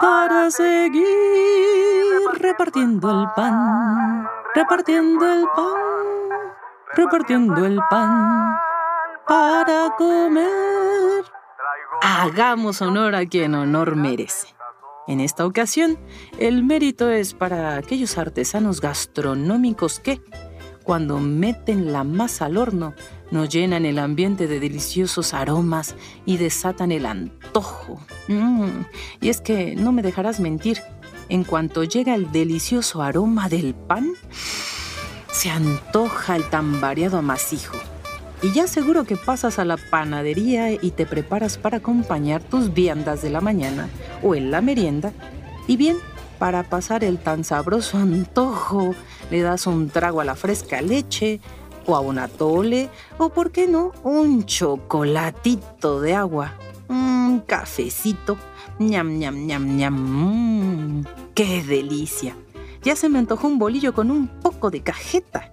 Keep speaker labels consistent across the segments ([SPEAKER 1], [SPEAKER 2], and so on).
[SPEAKER 1] para seguir repartiendo el pan, repartiendo el pan, repartiendo el pan para comer. Hagamos honor a quien honor merece. En esta ocasión, el mérito es para aquellos artesanos gastronómicos que, cuando meten la masa al horno, nos llenan el ambiente de deliciosos aromas y desatan el antojo. Mm, y es que no me dejarás mentir, en cuanto llega el delicioso aroma del pan, se antoja el tan variado amasijo. Y ya seguro que pasas a la panadería y te preparas para acompañar tus viandas de la mañana o en la merienda. Y bien, para pasar el tan sabroso antojo, le das un trago a la fresca leche o a un atole o, por qué no, un chocolatito de agua. Un cafecito. ñam, ñam, ñam, ñam. Mmm, ¡Qué delicia! Ya se me antojó un bolillo con un poco de cajeta.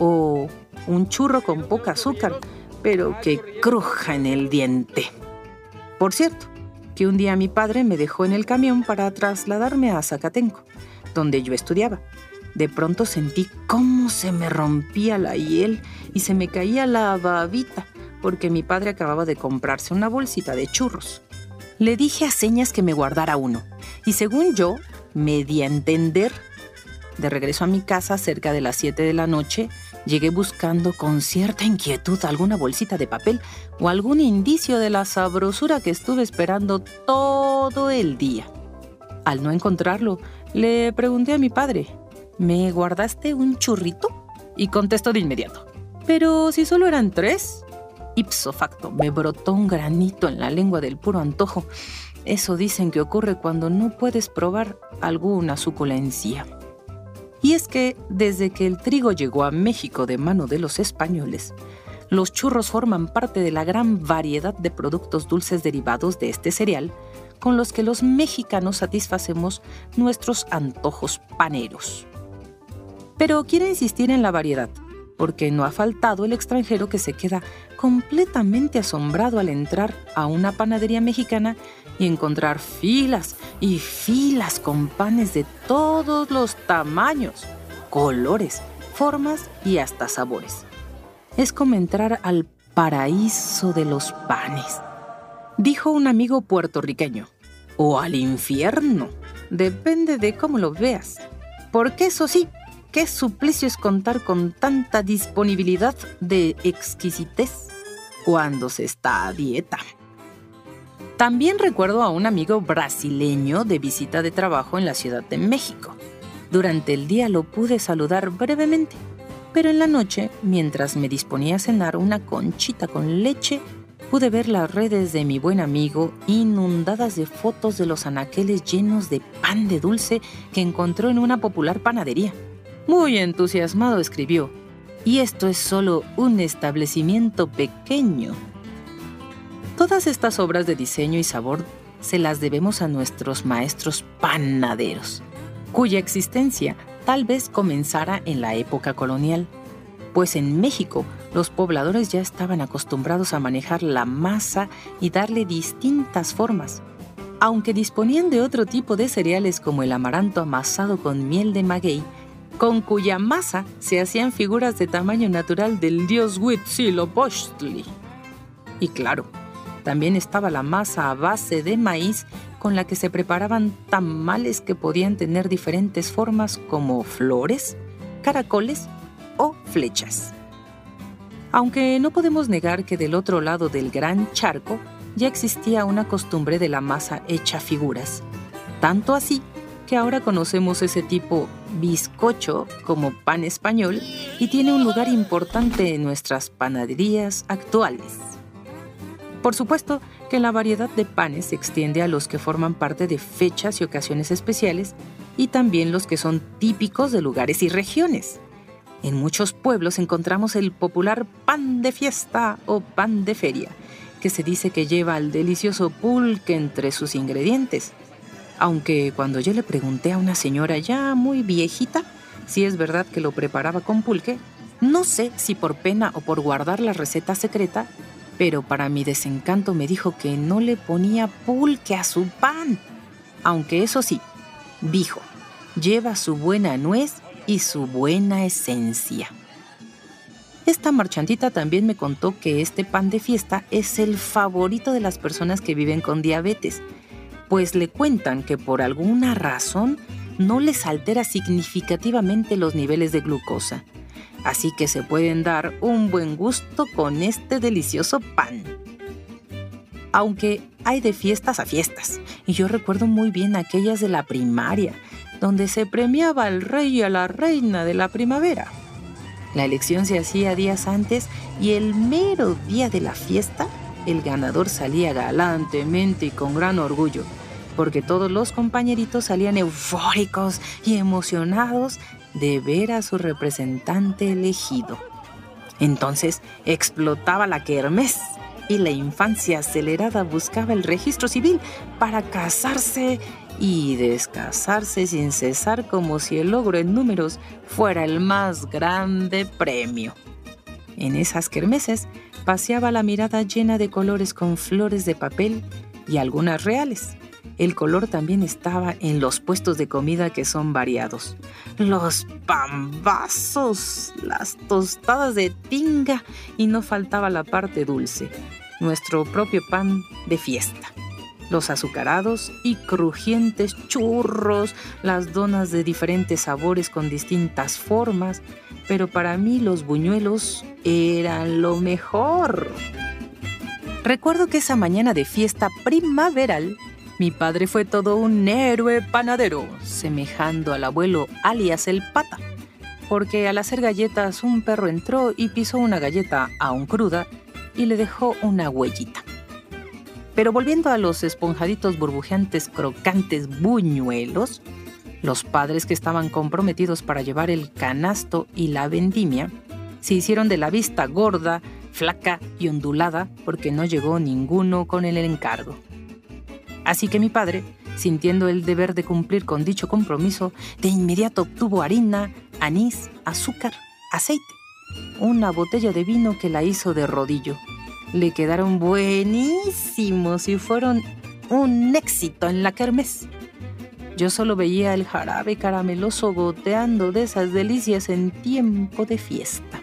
[SPEAKER 1] O un churro con poca azúcar, pero que cruja en el diente. Por cierto, que un día mi padre me dejó en el camión para trasladarme a Zacatenco, donde yo estudiaba. De pronto sentí cómo se me rompía la hiel y se me caía la babita, porque mi padre acababa de comprarse una bolsita de churros. Le dije a señas que me guardara uno, y según yo, me di a entender. De regreso a mi casa cerca de las 7 de la noche, llegué buscando con cierta inquietud alguna bolsita de papel o algún indicio de la sabrosura que estuve esperando todo el día. Al no encontrarlo, le pregunté a mi padre, ¿me guardaste un churrito? Y contestó de inmediato, pero si solo eran tres. Ipso facto, me brotó un granito en la lengua del puro antojo. Eso dicen que ocurre cuando no puedes probar alguna suculencia. Y es que desde que el trigo llegó a México de mano de los españoles, los churros forman parte de la gran variedad de productos dulces derivados de este cereal con los que los mexicanos satisfacemos nuestros antojos paneros. Pero quiero insistir en la variedad, porque no ha faltado el extranjero que se queda completamente asombrado al entrar a una panadería mexicana y encontrar filas y filas con panes de todos los tamaños, colores, formas y hasta sabores. Es como entrar al paraíso de los panes, dijo un amigo puertorriqueño, o al infierno, depende de cómo lo veas. Porque eso sí, qué suplicio es contar con tanta disponibilidad de exquisitez cuando se está a dieta. También recuerdo a un amigo brasileño de visita de trabajo en la Ciudad de México. Durante el día lo pude saludar brevemente, pero en la noche, mientras me disponía a cenar una conchita con leche, pude ver las redes de mi buen amigo inundadas de fotos de los anaqueles llenos de pan de dulce que encontró en una popular panadería. Muy entusiasmado escribió, y esto es solo un establecimiento pequeño Todas estas obras de diseño y sabor se las debemos a nuestros maestros panaderos, cuya existencia tal vez comenzara en la época colonial, pues en México los pobladores ya estaban acostumbrados a manejar la masa y darle distintas formas. Aunque disponían de otro tipo de cereales como el amaranto amasado con miel de maguey, con cuya masa se hacían figuras de tamaño natural del dios Huitzilopochtli. Y claro, también estaba la masa a base de maíz con la que se preparaban tamales que podían tener diferentes formas como flores, caracoles o flechas. Aunque no podemos negar que del otro lado del gran charco ya existía una costumbre de la masa hecha figuras, tanto así que ahora conocemos ese tipo bizcocho como pan español y tiene un lugar importante en nuestras panaderías actuales. Por supuesto que la variedad de panes se extiende a los que forman parte de fechas y ocasiones especiales y también los que son típicos de lugares y regiones. En muchos pueblos encontramos el popular pan de fiesta o pan de feria, que se dice que lleva el delicioso pulque entre sus ingredientes. Aunque cuando yo le pregunté a una señora ya muy viejita si es verdad que lo preparaba con pulque, no sé si por pena o por guardar la receta secreta, pero para mi desencanto me dijo que no le ponía pulque a su pan. Aunque eso sí, dijo, lleva su buena nuez y su buena esencia. Esta marchantita también me contó que este pan de fiesta es el favorito de las personas que viven con diabetes, pues le cuentan que por alguna razón no les altera significativamente los niveles de glucosa, así que se pueden dar un buen gusto con este delicioso pan. Aunque hay de fiestas a fiestas, y yo recuerdo muy bien aquellas de la primaria, donde se premiaba al rey y a la reina de la primavera. La elección se hacía días antes y el mero día de la fiesta, el ganador salía galantemente y con gran orgullo, porque todos los compañeritos salían eufóricos y emocionados de ver a su representante elegido. Entonces explotaba la kermés y la infancia acelerada buscaba el registro civil para casarse y descasarse sin cesar como si el logro en números fuera el más grande premio. En esas kermeses paseaba la mirada llena de colores con flores de papel y algunas reales. El color también estaba en los puestos de comida que son variados. Los pambazos, las tostadas de tinga y no faltaba la parte dulce, nuestro propio pan de fiesta los azucarados y crujientes churros, las donas de diferentes sabores con distintas formas, pero para mí los buñuelos eran lo mejor. Recuerdo que esa mañana de fiesta primaveral, mi padre fue todo un héroe panadero, semejando al abuelo alias el pata, porque al hacer galletas un perro entró y pisó una galleta aún cruda y le dejó una huellita. Pero volviendo a los esponjaditos burbujeantes crocantes buñuelos, los padres que estaban comprometidos para llevar el canasto y la vendimia se hicieron de la vista gorda, flaca y ondulada porque no llegó ninguno con el encargo. Así que mi padre, sintiendo el deber de cumplir con dicho compromiso, de inmediato obtuvo harina, anís, azúcar, aceite, una botella de vino que la hizo de rodillo le quedaron buenísimos y fueron un éxito en la kermés. Yo solo veía el jarabe carameloso goteando de esas delicias en tiempo de fiesta.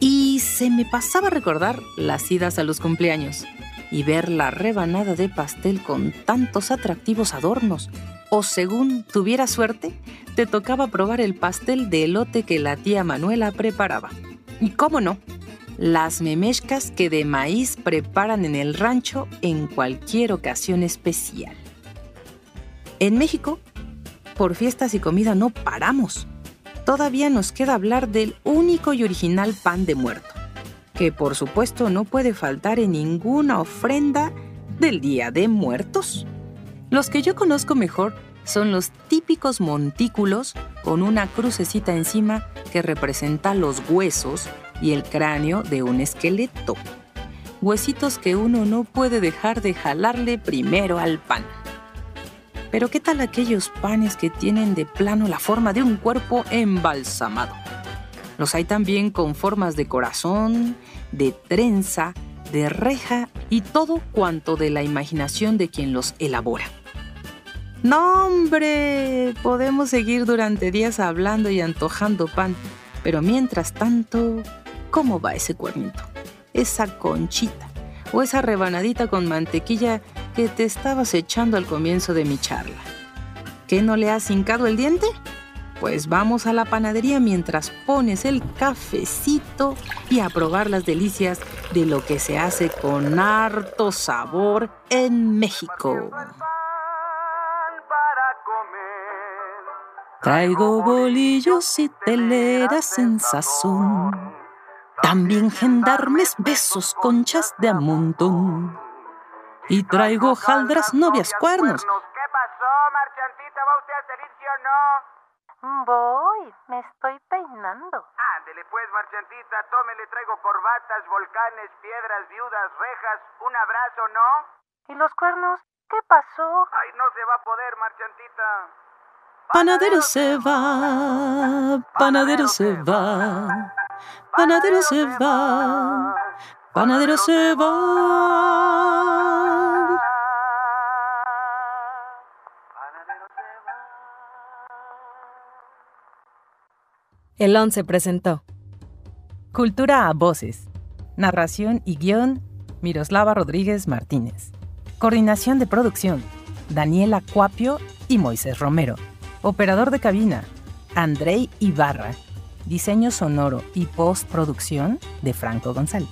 [SPEAKER 1] Y se me pasaba recordar las idas a los cumpleaños y ver la rebanada de pastel con tantos atractivos adornos. O según tuviera suerte, te tocaba probar el pastel de elote que la tía Manuela preparaba. Y cómo no, las memescas que de maíz preparan en el rancho en cualquier ocasión especial. En México, por fiestas y comida no paramos. Todavía nos queda hablar del único y original pan de muerto, que por supuesto no puede faltar en ninguna ofrenda del Día de Muertos. Los que yo conozco mejor son los típicos montículos con una crucecita encima que representa los huesos y el cráneo de un esqueleto. Huesitos que uno no puede dejar de jalarle primero al pan. Pero ¿qué tal aquellos panes que tienen de plano la forma de un cuerpo embalsamado? Los hay también con formas de corazón, de trenza, de reja y todo cuanto de la imaginación de quien los elabora. No, hombre, podemos seguir durante días hablando y antojando pan, pero mientras tanto, ¿Cómo va ese cuernito? Esa conchita o esa rebanadita con mantequilla que te estabas echando al comienzo de mi charla. ¿Qué no le has hincado el diente? Pues vamos a la panadería mientras pones el cafecito y a probar las delicias de lo que se hace con harto sabor en México. Traigo bolillos y teleras en sazón también gendarmes, besos, conchas de a montón. Y traigo jaldras, novias, cuernos.
[SPEAKER 2] ¿Qué pasó, marchantita? ¿Va usted al servicio o no?
[SPEAKER 3] Voy, me estoy peinando.
[SPEAKER 2] Ándele pues, marchantita, tome, le traigo corbatas, volcanes, piedras, viudas, rejas, un abrazo, ¿no?
[SPEAKER 3] ¿Y los cuernos? ¿Qué pasó?
[SPEAKER 2] Ay, no se va a poder, marchantita.
[SPEAKER 1] Panadero se va, panadero se va, panadero se va, panadero se va.
[SPEAKER 4] El 11 presentó
[SPEAKER 1] Cultura a voces. Narración y guion, Miroslava Rodríguez Martínez. Coordinación de producción, Daniela Cuapio y Moisés Romero. Operador de cabina, Andrei Ibarra. Diseño sonoro y postproducción de Franco González.